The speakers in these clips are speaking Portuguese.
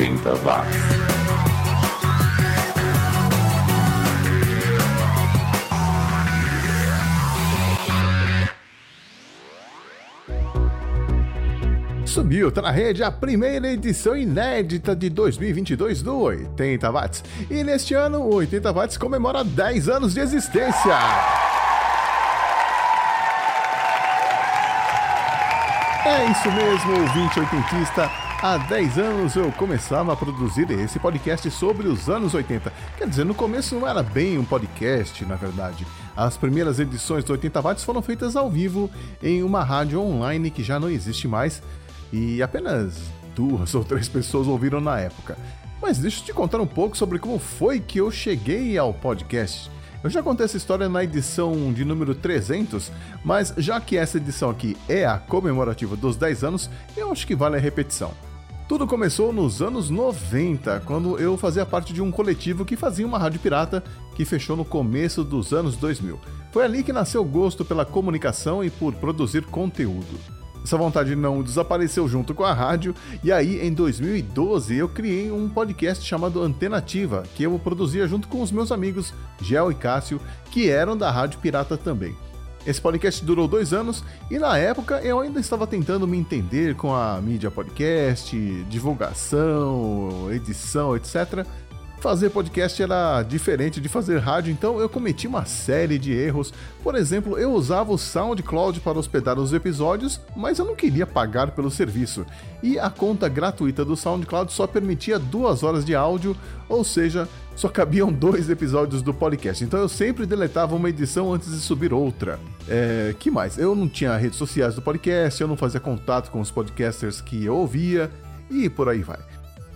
80 watts. Subiu, tá na rede a primeira edição inédita de 2022 do 80 Watts. E neste ano, o 80 Watts comemora 10 anos de existência. É isso mesmo, ouvinte oitentista. Há 10 anos eu começava a produzir esse podcast sobre os anos 80. Quer dizer, no começo não era bem um podcast, na verdade. As primeiras edições do 80 Watts foram feitas ao vivo em uma rádio online que já não existe mais, e apenas duas ou três pessoas ouviram na época. Mas deixa eu te contar um pouco sobre como foi que eu cheguei ao podcast. Eu já contei essa história na edição de número 300, mas já que essa edição aqui é a comemorativa dos 10 anos, eu acho que vale a repetição. Tudo começou nos anos 90, quando eu fazia parte de um coletivo que fazia uma rádio pirata que fechou no começo dos anos 2000. Foi ali que nasceu o gosto pela comunicação e por produzir conteúdo. Essa vontade não desapareceu junto com a rádio, e aí em 2012 eu criei um podcast chamado Antenativa, que eu produzia junto com os meus amigos Gel e Cássio, que eram da Rádio Pirata também. Esse podcast durou dois anos e na época eu ainda estava tentando me entender com a mídia podcast, divulgação, edição, etc. Fazer podcast era diferente de fazer rádio, então eu cometi uma série de erros. Por exemplo, eu usava o SoundCloud para hospedar os episódios, mas eu não queria pagar pelo serviço. E a conta gratuita do SoundCloud só permitia duas horas de áudio, ou seja, só cabiam dois episódios do podcast. Então eu sempre deletava uma edição antes de subir outra. É, que mais? Eu não tinha redes sociais do podcast, eu não fazia contato com os podcasters que eu ouvia e por aí vai.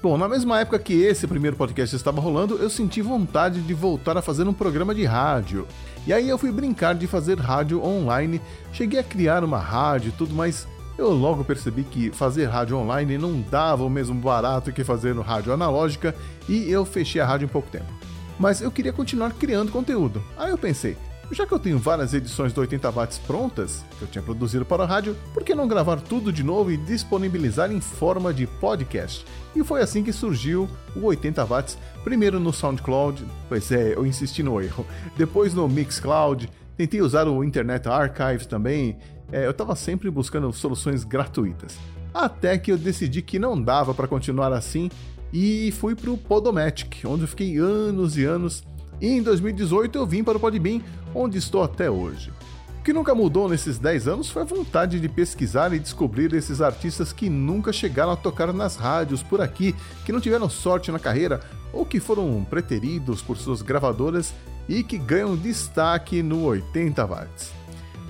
Bom, na mesma época que esse primeiro podcast estava rolando, eu senti vontade de voltar a fazer um programa de rádio. E aí eu fui brincar de fazer rádio online, cheguei a criar uma rádio e tudo, mas eu logo percebi que fazer rádio online não dava o mesmo barato que fazer no rádio analógica e eu fechei a rádio em pouco tempo. Mas eu queria continuar criando conteúdo. Aí eu pensei, já que eu tenho várias edições do 80 watts prontas, que eu tinha produzido para a rádio, por que não gravar tudo de novo e disponibilizar em forma de podcast? E foi assim que surgiu o 80 watts, primeiro no SoundCloud, pois é, eu insisti no erro, depois no Mixcloud, tentei usar o Internet Archive também, é, eu estava sempre buscando soluções gratuitas. Até que eu decidi que não dava para continuar assim e fui para o Podomatic, onde eu fiquei anos e anos e em 2018 eu vim para o Podbean, onde estou até hoje. O que nunca mudou nesses 10 anos foi a vontade de pesquisar e descobrir esses artistas que nunca chegaram a tocar nas rádios por aqui, que não tiveram sorte na carreira ou que foram preteridos por suas gravadoras e que ganham destaque no 80 watts.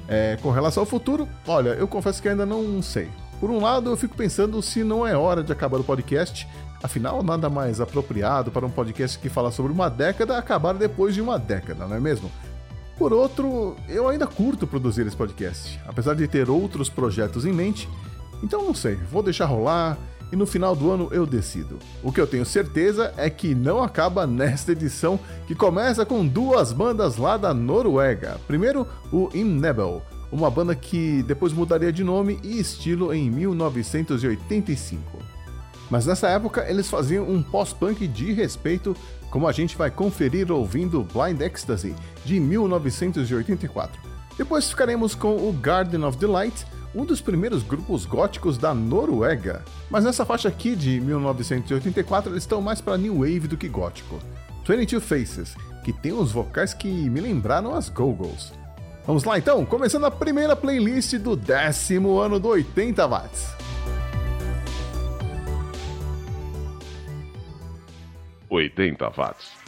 É, com relação ao futuro, olha, eu confesso que ainda não sei. Por um lado, eu fico pensando se não é hora de acabar o podcast, Afinal, nada mais apropriado para um podcast que fala sobre uma década acabar depois de uma década, não é mesmo? Por outro, eu ainda curto produzir esse podcast, apesar de ter outros projetos em mente. Então não sei, vou deixar rolar e no final do ano eu decido. O que eu tenho certeza é que não acaba nesta edição, que começa com duas bandas lá da Noruega. Primeiro, o Innebel, uma banda que depois mudaria de nome e estilo em 1985. Mas nessa época eles faziam um pós-punk de respeito, como a gente vai conferir ouvindo Blind Ecstasy, de 1984. Depois ficaremos com o Garden of Delight, um dos primeiros grupos góticos da Noruega. Mas nessa faixa aqui de 1984 eles estão mais para new wave do que gótico. 22 Faces, que tem uns vocais que me lembraram as Go-Go's. Vamos lá então, começando a primeira playlist do décimo ano do 80 watts. 80 watts.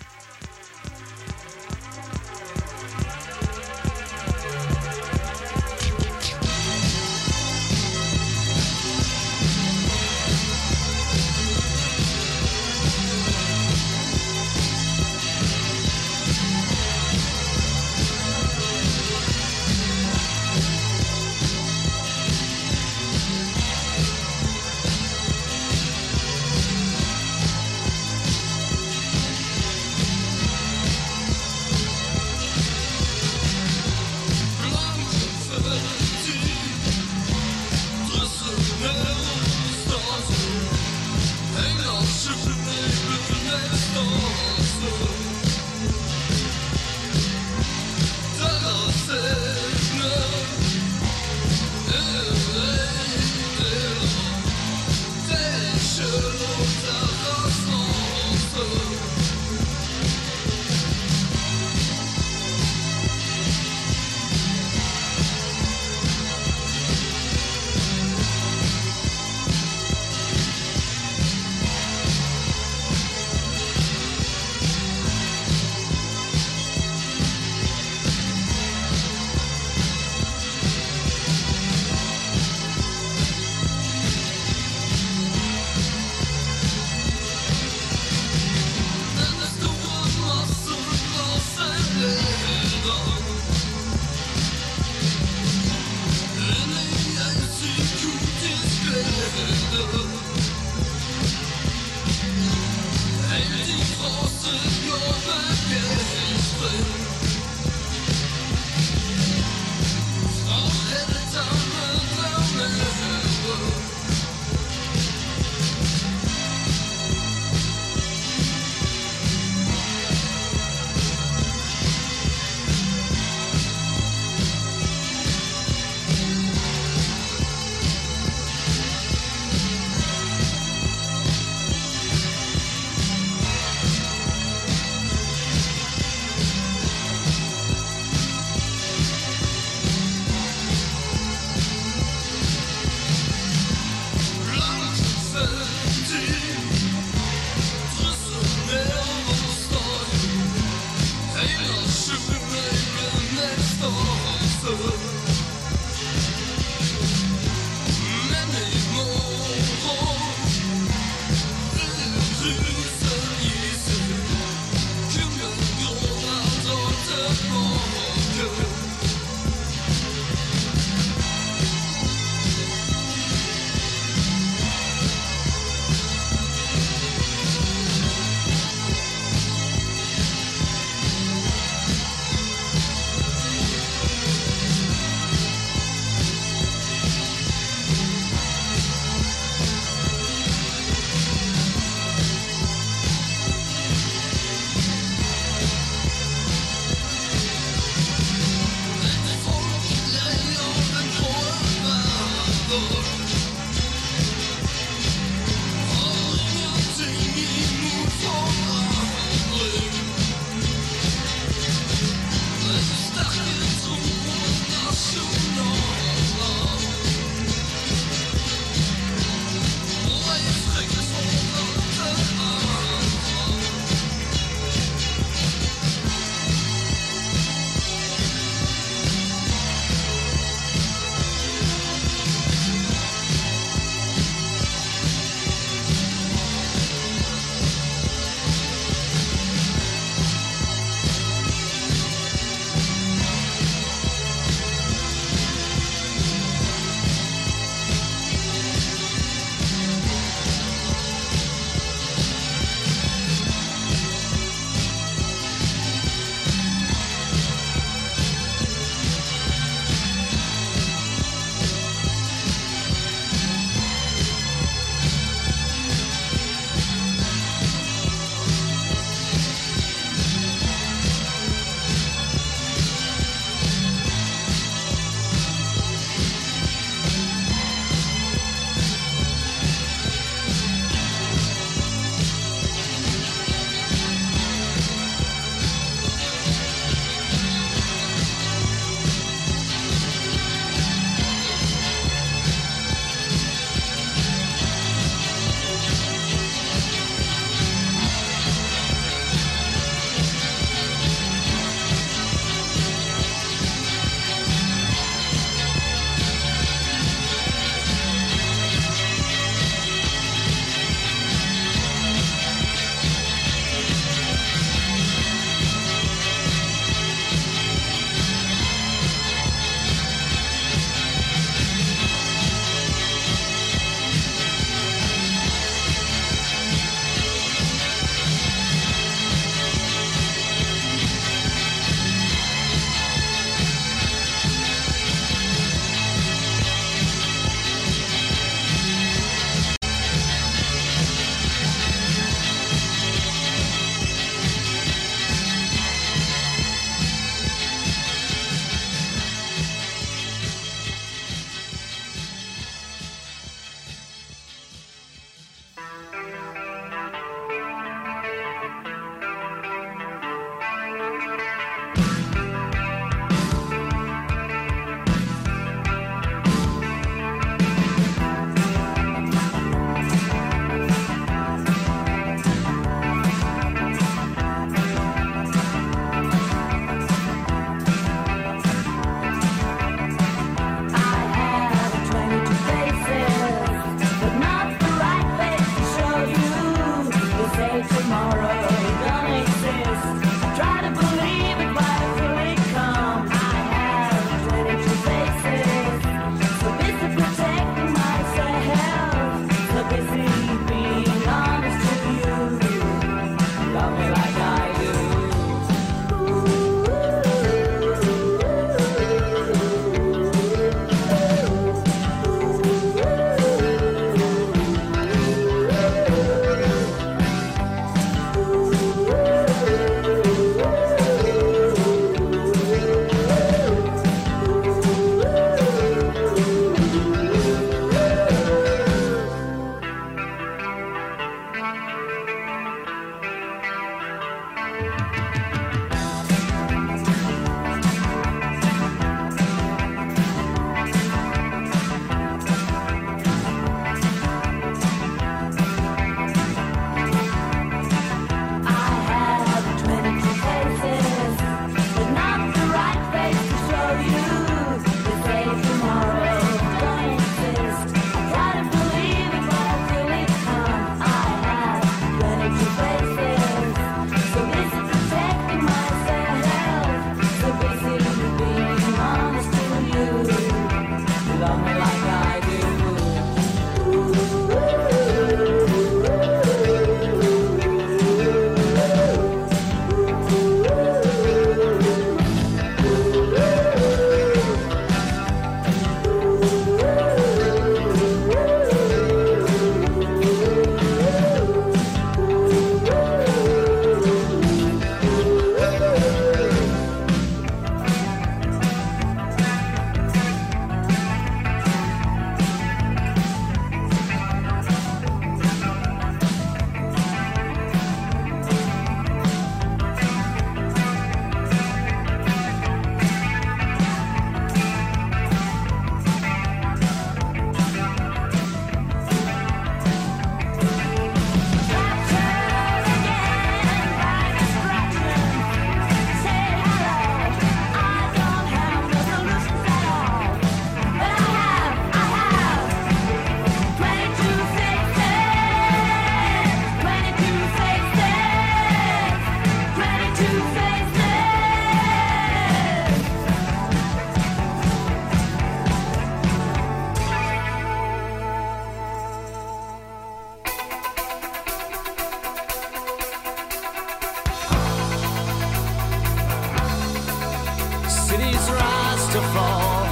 rise to fall.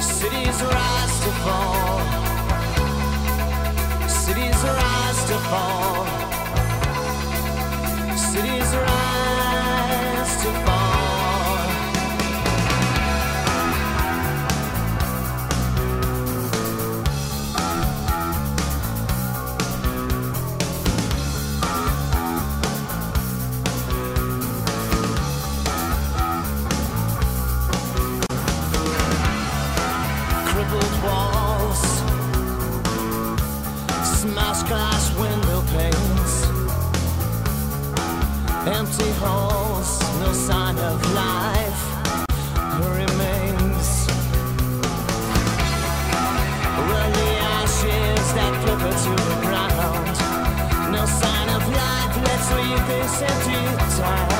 Cities rise to fall. Cities rise to fall. to empty time.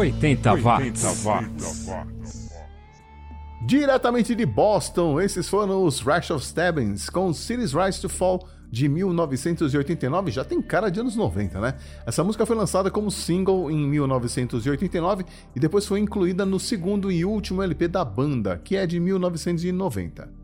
80 watts. 80 watts. Diretamente de Boston, esses foram os Rash of Stabbings com Cities Rise to Fall de 1989, já tem cara de anos 90, né? Essa música foi lançada como single em 1989 e depois foi incluída no segundo e último LP da banda, que é de 1990.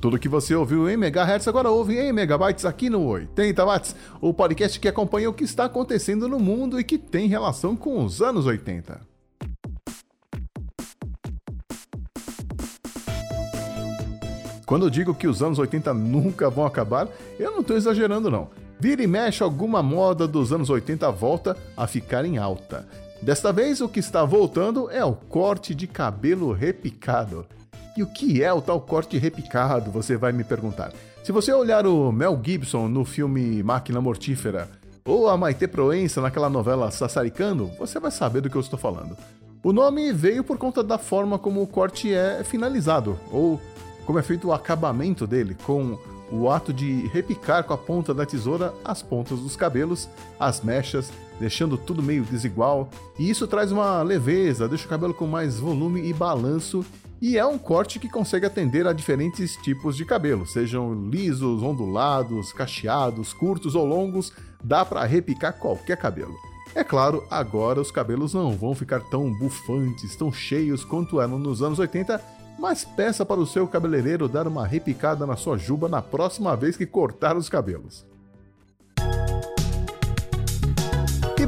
Tudo que você ouviu em megahertz agora ouve em megabytes aqui no 80 watts, o podcast que acompanha o que está acontecendo no mundo e que tem relação com os anos 80. Quando eu digo que os anos 80 nunca vão acabar, eu não estou exagerando não. Vira e mexe alguma moda dos anos 80 volta a ficar em alta. Desta vez o que está voltando é o corte de cabelo repicado. E o que é o tal corte repicado, você vai me perguntar. Se você olhar o Mel Gibson no filme Máquina Mortífera, ou a Maite Proença naquela novela Sassaricano, você vai saber do que eu estou falando. O nome veio por conta da forma como o corte é finalizado, ou como é feito o acabamento dele, com o ato de repicar com a ponta da tesoura as pontas dos cabelos, as mechas, deixando tudo meio desigual, e isso traz uma leveza, deixa o cabelo com mais volume e balanço, e é um corte que consegue atender a diferentes tipos de cabelo, sejam lisos, ondulados, cacheados, curtos ou longos, dá para repicar qualquer cabelo. É claro, agora os cabelos não vão ficar tão bufantes, tão cheios quanto eram nos anos 80, mas peça para o seu cabeleireiro dar uma repicada na sua juba na próxima vez que cortar os cabelos.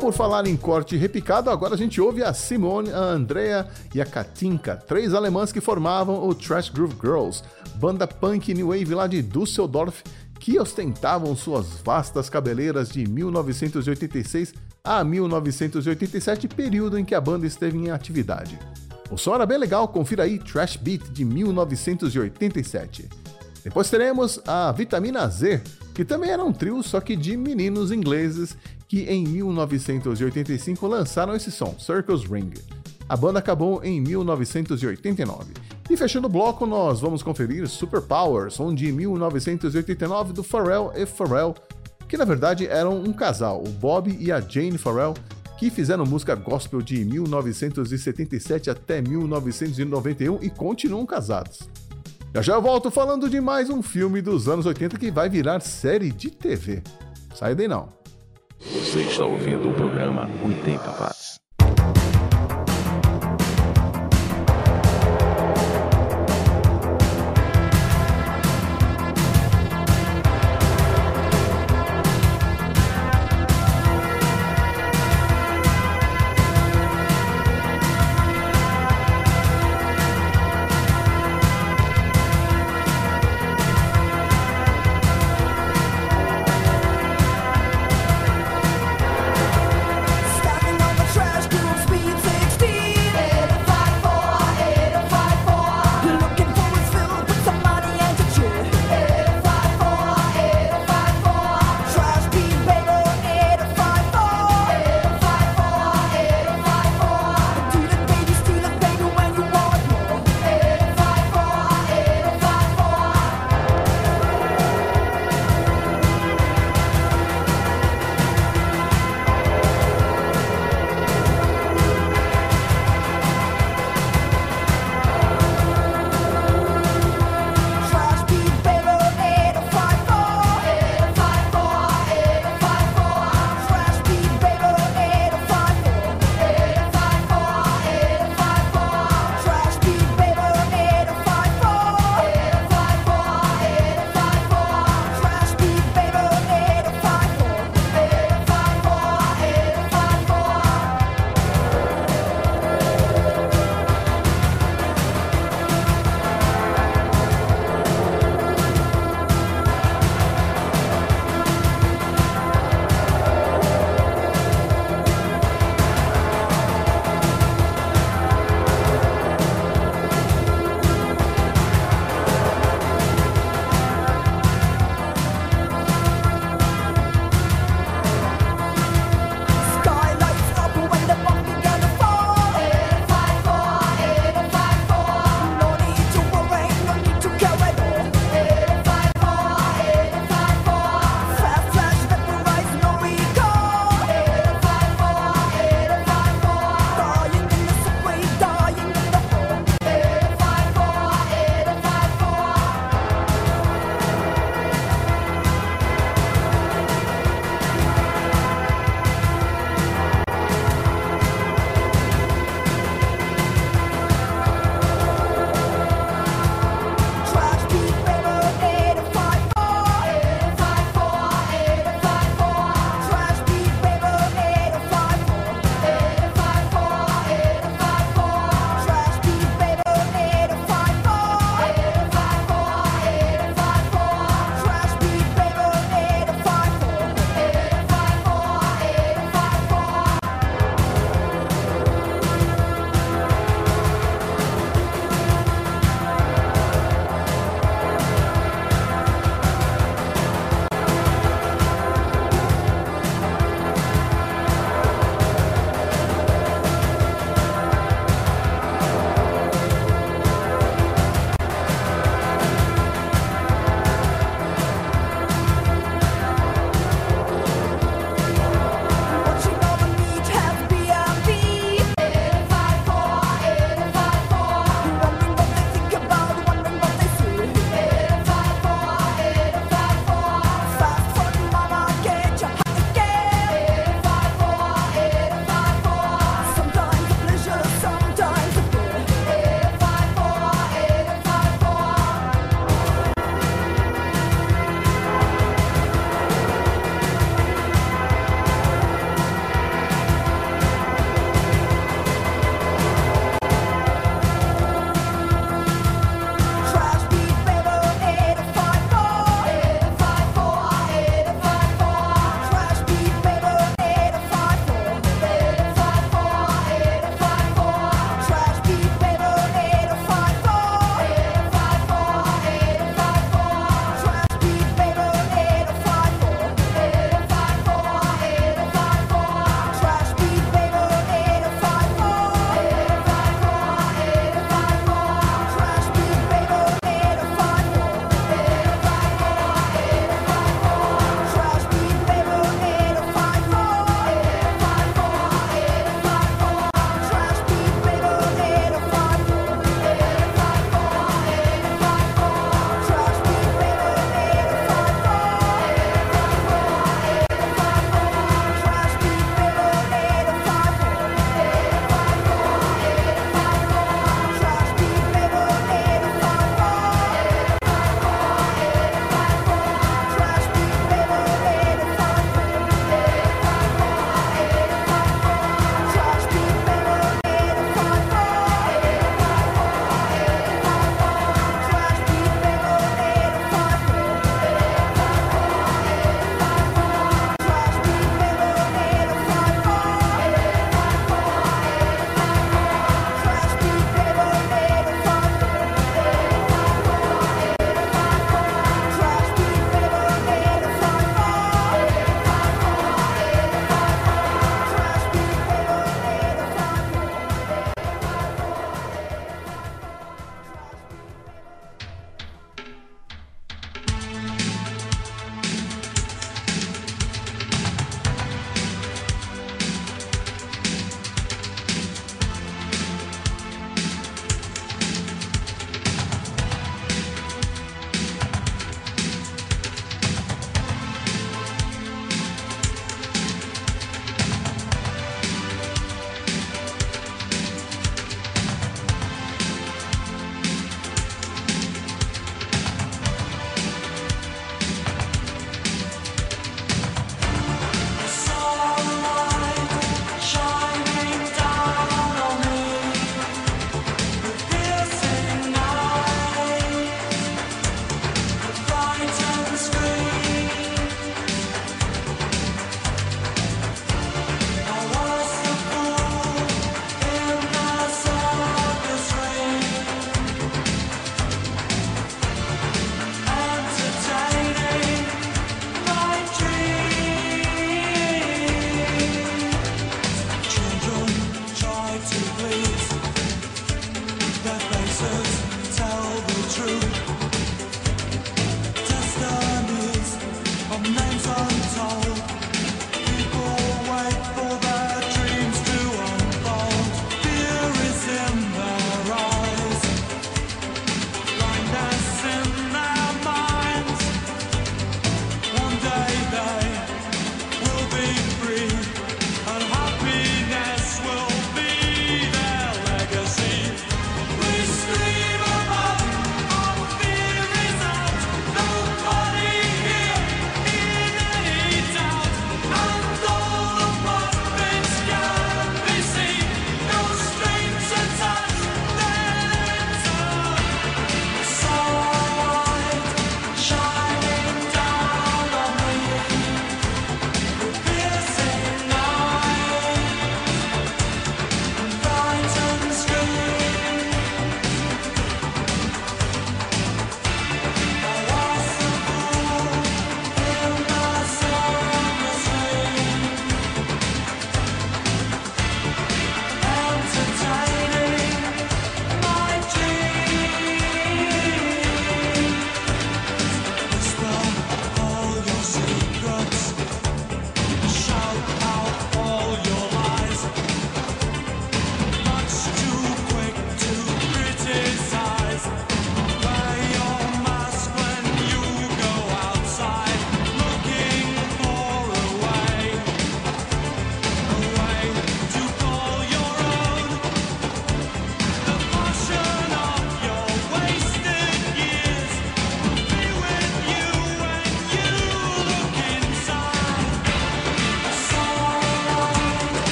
Por falar em corte repicado, agora a gente ouve a Simone, a Andrea e a Katinka, três alemãs que formavam o Trash Groove Girls, banda punk new wave lá de Düsseldorf, que ostentavam suas vastas cabeleiras de 1986 a 1987, período em que a banda esteve em atividade. O som era bem legal, confira aí Trash Beat de 1987. Depois teremos a Vitamina Z, que também era um trio, só que de meninos ingleses que em 1985 lançaram esse som, Circus Ring. A banda acabou em 1989. E fechando o bloco, nós vamos conferir Superpower, som de 1989 do Pharrell e Pharrell, que na verdade eram um casal, o Bob e a Jane Pharrell, que fizeram música gospel de 1977 até 1991 e continuam casados. Já já eu volto falando de mais um filme dos anos 80 que vai virar série de TV. Sai daí não. Você está ouvindo o programa 80 Watts.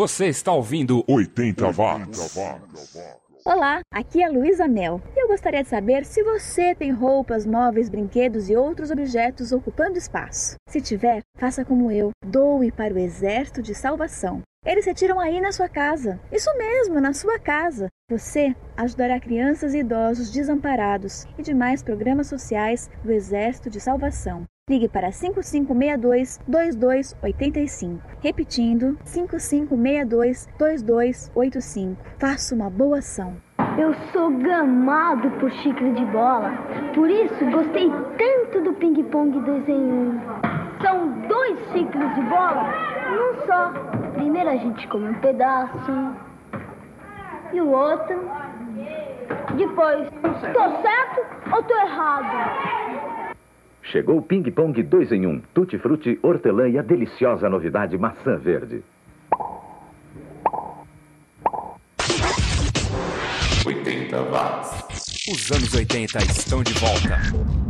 Você está ouvindo 80 watts. Olá, aqui é Luísa Mel e eu gostaria de saber se você tem roupas, móveis, brinquedos e outros objetos ocupando espaço. Se tiver, faça como eu, doe para o Exército de Salvação. Eles retiram aí na sua casa. Isso mesmo, na sua casa. Você ajudará crianças e idosos desamparados e demais programas sociais do Exército de Salvação. Ligue para 5562-2285. Repetindo, 5562-2285. Faça uma boa ação. Eu sou gamado por xícara de bola, por isso gostei tanto do ping-pong 2 em 1. São dois xícaras de bola num só. Primeiro a gente come um pedaço e o outro. Depois, tô certo ou tô errado? Chegou o Ping Pong 2 em 1, Tutti Frutti, hortelã e a deliciosa novidade maçã verde. 80 watts. Os anos 80 estão de volta.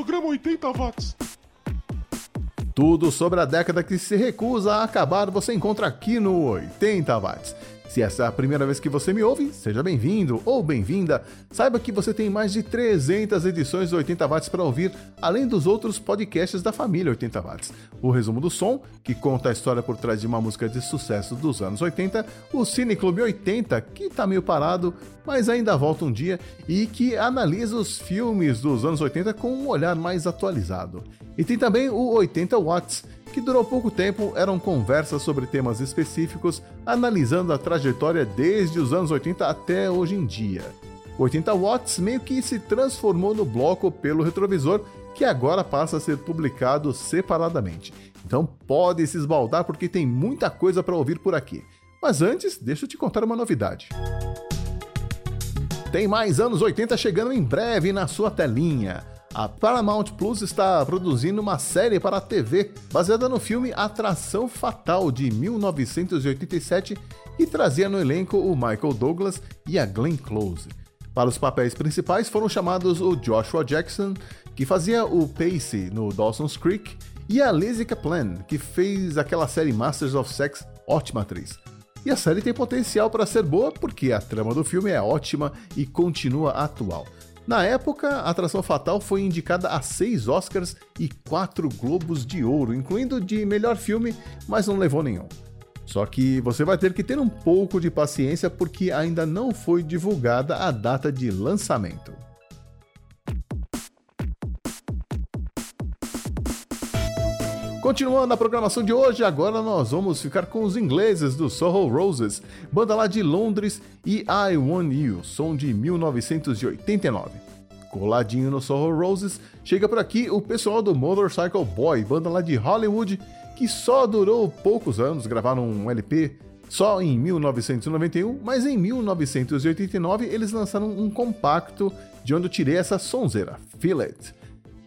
Programa 80 Watts. Tudo sobre a década que se recusa a acabar você encontra aqui no 80 Watts. Se essa é a primeira vez que você me ouve, seja bem-vindo ou bem-vinda. Saiba que você tem mais de 300 edições do 80 Watts para ouvir, além dos outros podcasts da família 80 Watts. O resumo do som, que conta a história por trás de uma música de sucesso dos anos 80, o Cine Clube 80, que tá meio parado, mas ainda volta um dia, e que analisa os filmes dos anos 80 com um olhar mais atualizado. E tem também o 80 Watts, que durou pouco tempo, eram conversas sobre temas específicos, analisando a trajetória desde os anos 80 até hoje em dia. O 80 Watts meio que se transformou no bloco pelo retrovisor, que agora passa a ser publicado separadamente. Então pode se esbaldar porque tem muita coisa para ouvir por aqui. Mas antes, deixa eu te contar uma novidade. Tem mais anos 80 chegando em breve na sua telinha. A Paramount Plus está produzindo uma série para a TV baseada no filme Atração Fatal de 1987 e trazia no elenco o Michael Douglas e a Glenn Close. Para os papéis principais foram chamados o Joshua Jackson, que fazia o Pacey no Dawson's Creek, e a Lizzie Kaplan, que fez aquela série Masters of Sex, ótima atriz. E a série tem potencial para ser boa porque a trama do filme é ótima e continua atual. Na época, a Atração Fatal foi indicada a seis Oscars e quatro Globos de Ouro, incluindo de melhor filme, mas não levou nenhum. Só que você vai ter que ter um pouco de paciência porque ainda não foi divulgada a data de lançamento. Continuando a programação de hoje, agora nós vamos ficar com os ingleses do Soho Roses, banda lá de Londres e I Want You, som de 1989. Coladinho no Soho Roses, chega por aqui o pessoal do Motorcycle Boy, banda lá de Hollywood, que só durou poucos anos, gravaram um LP só em 1991, mas em 1989 eles lançaram um compacto de onde eu tirei essa sonzeira, Feel It.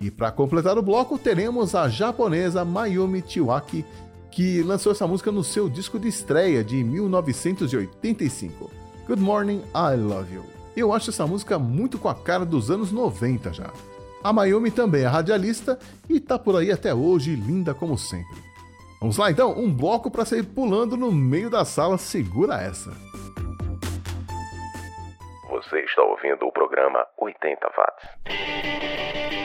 E para completar o bloco, teremos a japonesa Mayumi Chiwaki, que lançou essa música no seu disco de estreia de 1985, Good Morning, I Love You. Eu acho essa música muito com a cara dos anos 90 já. A Mayumi também é radialista e tá por aí até hoje, linda como sempre. Vamos lá então, um bloco para sair pulando no meio da sala, segura essa. Você está ouvindo o programa 80 Watts.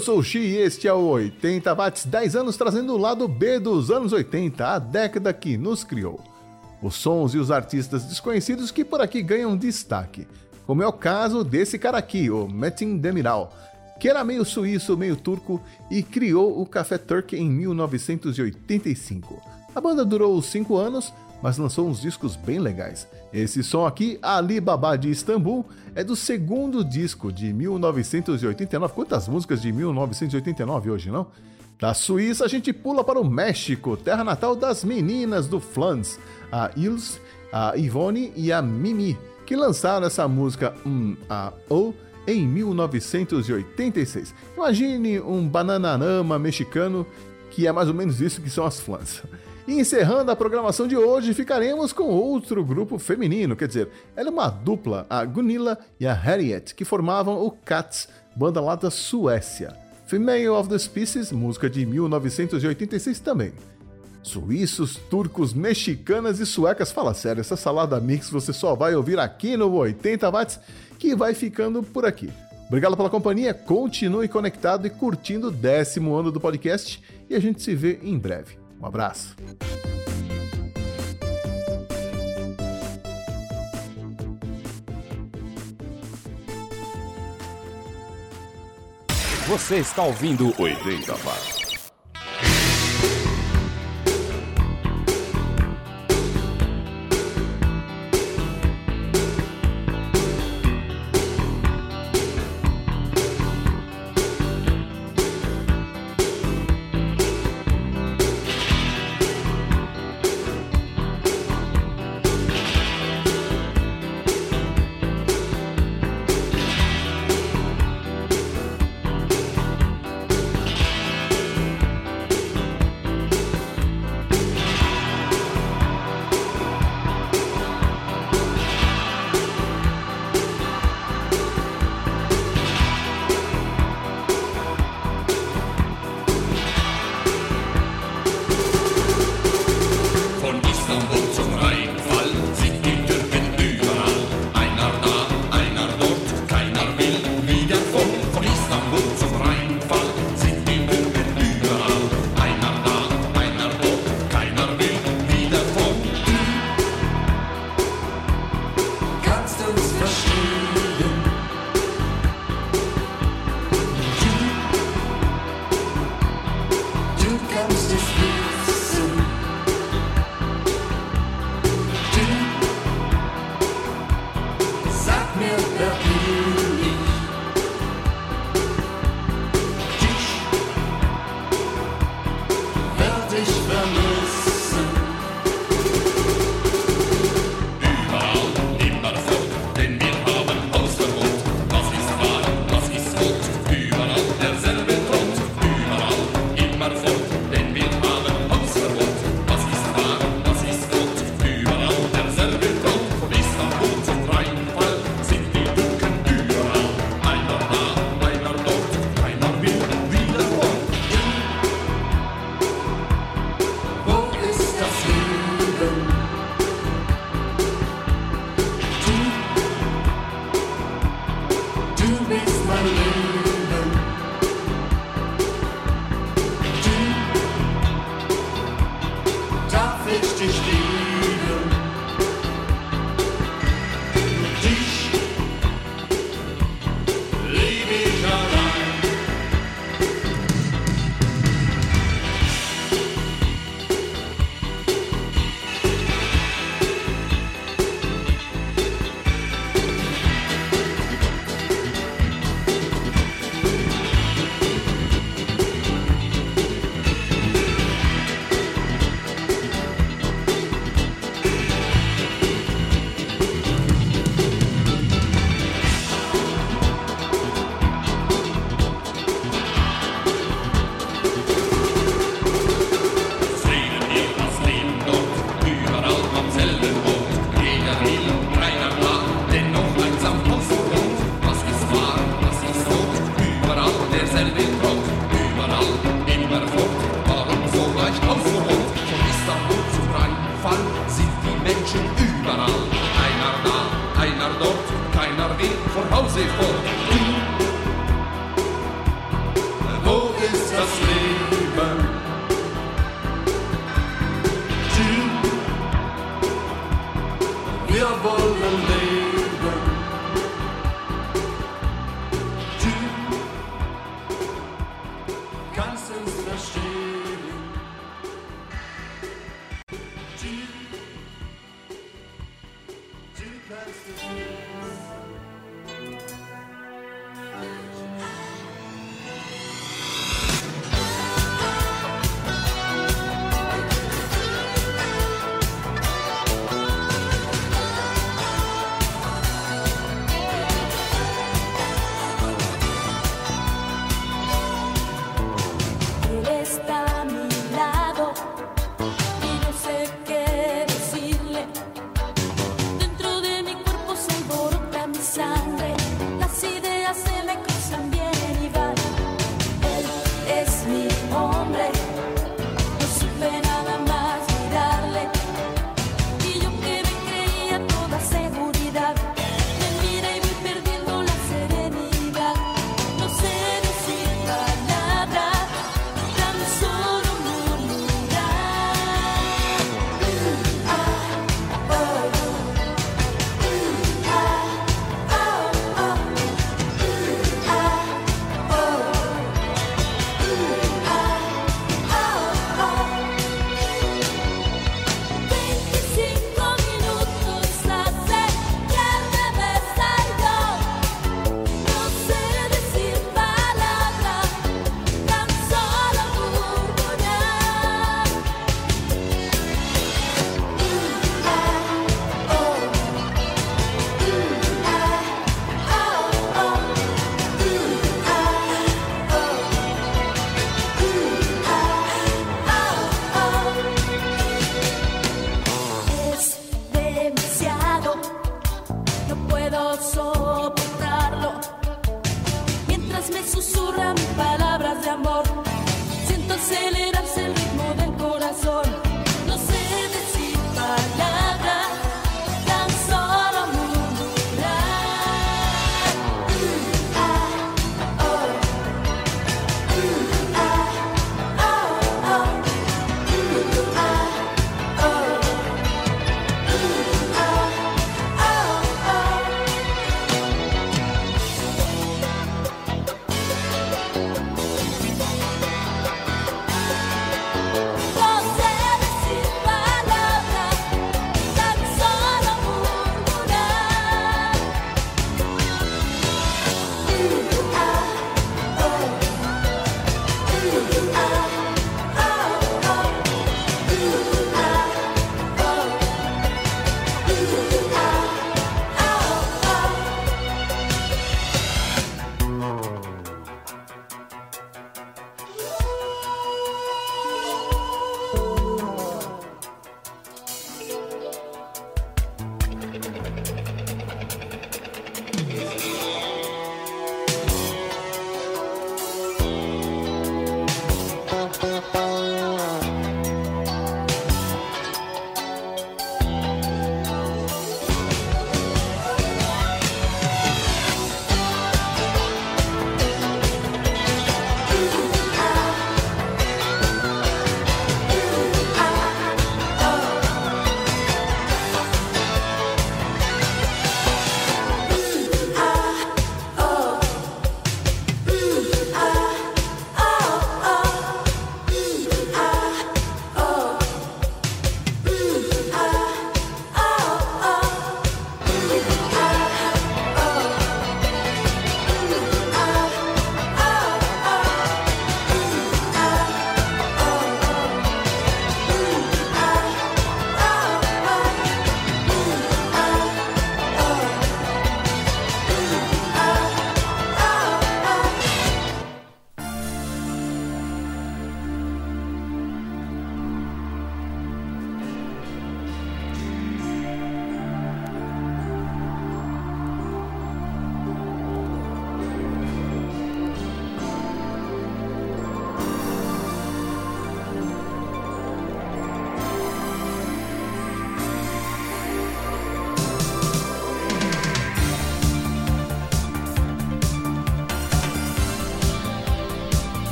Eu sou o Xi e este é o 80 Watts, 10 anos trazendo o lado B dos anos 80, a década que nos criou. Os sons e os artistas desconhecidos que por aqui ganham destaque, como é o caso desse cara aqui, o Metin Demiral, que era meio suíço, meio turco e criou o Café Turk em 1985. A banda durou 5 anos, mas lançou uns discos bem legais. Esse som aqui, Ali Baba de Istambul, é do segundo disco de 1989. Quantas músicas de 1989 hoje, não? Da Suíça a gente pula para o México, terra natal das meninas do Flans, a Ilse, a Ivone e a Mimi, que lançaram essa música um, a O em 1986. Imagine um bananarama mexicano que é mais ou menos isso que são as Flans. E encerrando a programação de hoje, ficaremos com outro grupo feminino, quer dizer, é uma dupla, a Gunilla e a Harriet, que formavam o Cats, banda lá da Suécia. Female of the Species, música de 1986 também. Suíços, turcos, mexicanas e suecas, fala sério, essa salada mix você só vai ouvir aqui no 80 watts, que vai ficando por aqui. Obrigado pela companhia, continue conectado e curtindo o décimo ano do podcast e a gente se vê em breve. Um abraço. Você está ouvindo 80 watts.